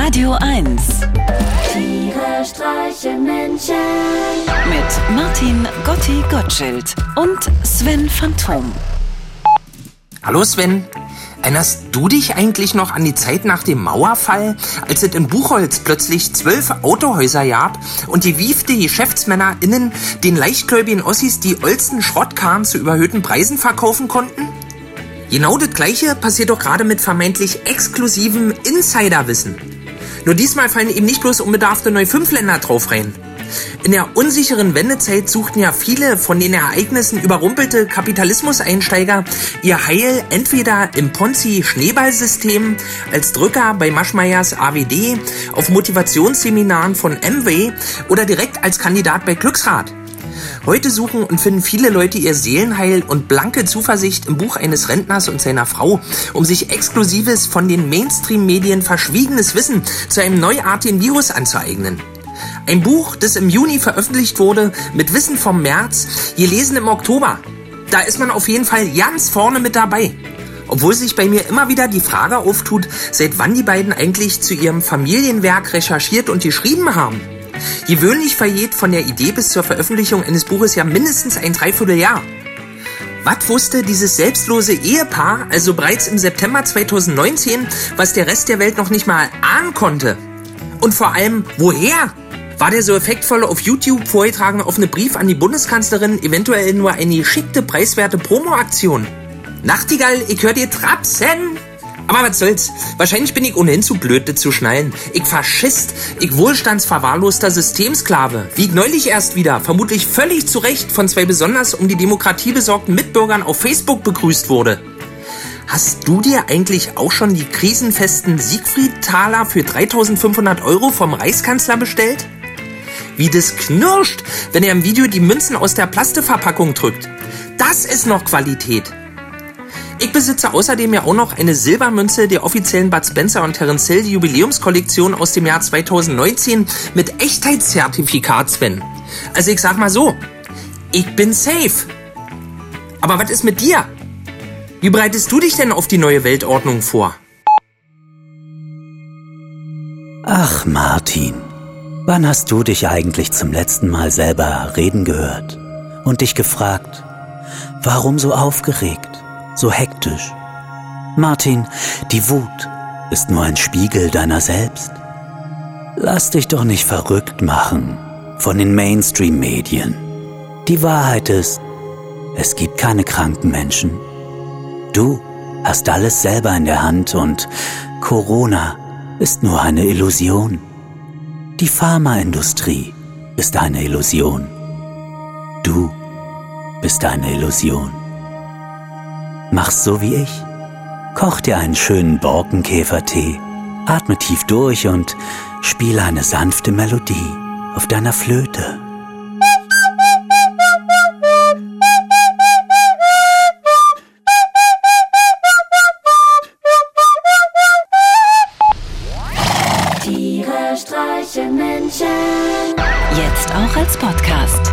Radio 1 Tiere streichen Menschen. mit Martin Gotti Gottschild und Sven Phantom. Hallo Sven, erinnerst du dich eigentlich noch an die Zeit nach dem Mauerfall, als es in Buchholz plötzlich zwölf Autohäuser gab und die wiefte GeschäftsmännerInnen den leichtgläubigen Ossis die olsten Schrottkarren zu überhöhten Preisen verkaufen konnten? Genau das gleiche passiert doch gerade mit vermeintlich exklusivem Insiderwissen. Nur diesmal fallen eben nicht bloß unbedarfte Neu-Fünf-Länder drauf rein. In der unsicheren Wendezeit suchten ja viele von den Ereignissen überrumpelte Kapitalismuseinsteiger ihr Heil entweder im Ponzi-Schneeballsystem, als Drücker bei Maschmeyers AWD, auf Motivationsseminaren von MW oder direkt als Kandidat bei Glücksrad. Heute suchen und finden viele Leute ihr Seelenheil und blanke Zuversicht im Buch eines Rentners und seiner Frau, um sich exklusives von den Mainstream-Medien verschwiegenes Wissen zu einem neuartigen Virus anzueignen. Ein Buch, das im Juni veröffentlicht wurde, mit Wissen vom März, gelesen im Oktober. Da ist man auf jeden Fall ganz vorne mit dabei. Obwohl sich bei mir immer wieder die Frage auftut, seit wann die beiden eigentlich zu ihrem Familienwerk recherchiert und geschrieben haben. Gewöhnlich vergeht von der Idee bis zur Veröffentlichung eines Buches ja mindestens ein Dreivierteljahr. Was wusste dieses selbstlose Ehepaar also bereits im September 2019, was der Rest der Welt noch nicht mal ahnen konnte? Und vor allem, woher? War der so effektvolle auf YouTube vorgetragene offene Brief an die Bundeskanzlerin eventuell nur eine geschickte, preiswerte Promoaktion? Nachtigall, ich hör dir trapsen! Aber was soll's? Wahrscheinlich bin ich ohnehin zu blöd, das zu schnallen. Ich Faschist, ich wohlstandsverwahrloster Systemsklave. Wie ich neulich erst wieder, vermutlich völlig zu Recht, von zwei besonders um die Demokratie besorgten Mitbürgern auf Facebook begrüßt wurde. Hast du dir eigentlich auch schon die krisenfesten Siegfried-Taler für 3500 Euro vom Reichskanzler bestellt? Wie das knirscht, wenn er im Video die Münzen aus der Plasteverpackung drückt. Das ist noch Qualität. Ich besitze außerdem ja auch noch eine Silbermünze der offiziellen Bud Spencer und Terence Hill Jubiläumskollektion aus dem Jahr 2019 mit Echtheitszertifikat, Sven. Also ich sag mal so, ich bin safe. Aber was ist mit dir? Wie bereitest du dich denn auf die neue Weltordnung vor? Ach, Martin, wann hast du dich eigentlich zum letzten Mal selber reden gehört und dich gefragt, warum so aufgeregt, so hektisch? Martin, die Wut ist nur ein Spiegel deiner selbst. Lass dich doch nicht verrückt machen von den Mainstream-Medien. Die Wahrheit ist, es gibt keine kranken Menschen. Du hast alles selber in der Hand und Corona ist nur eine Illusion. Die Pharmaindustrie ist eine Illusion. Du bist eine Illusion. Mach's so wie ich. Koch dir einen schönen Borkenkäfertee, atme tief durch und spiele eine sanfte Melodie auf deiner Flöte. Tiere streichen Menschen. Jetzt auch als Podcast.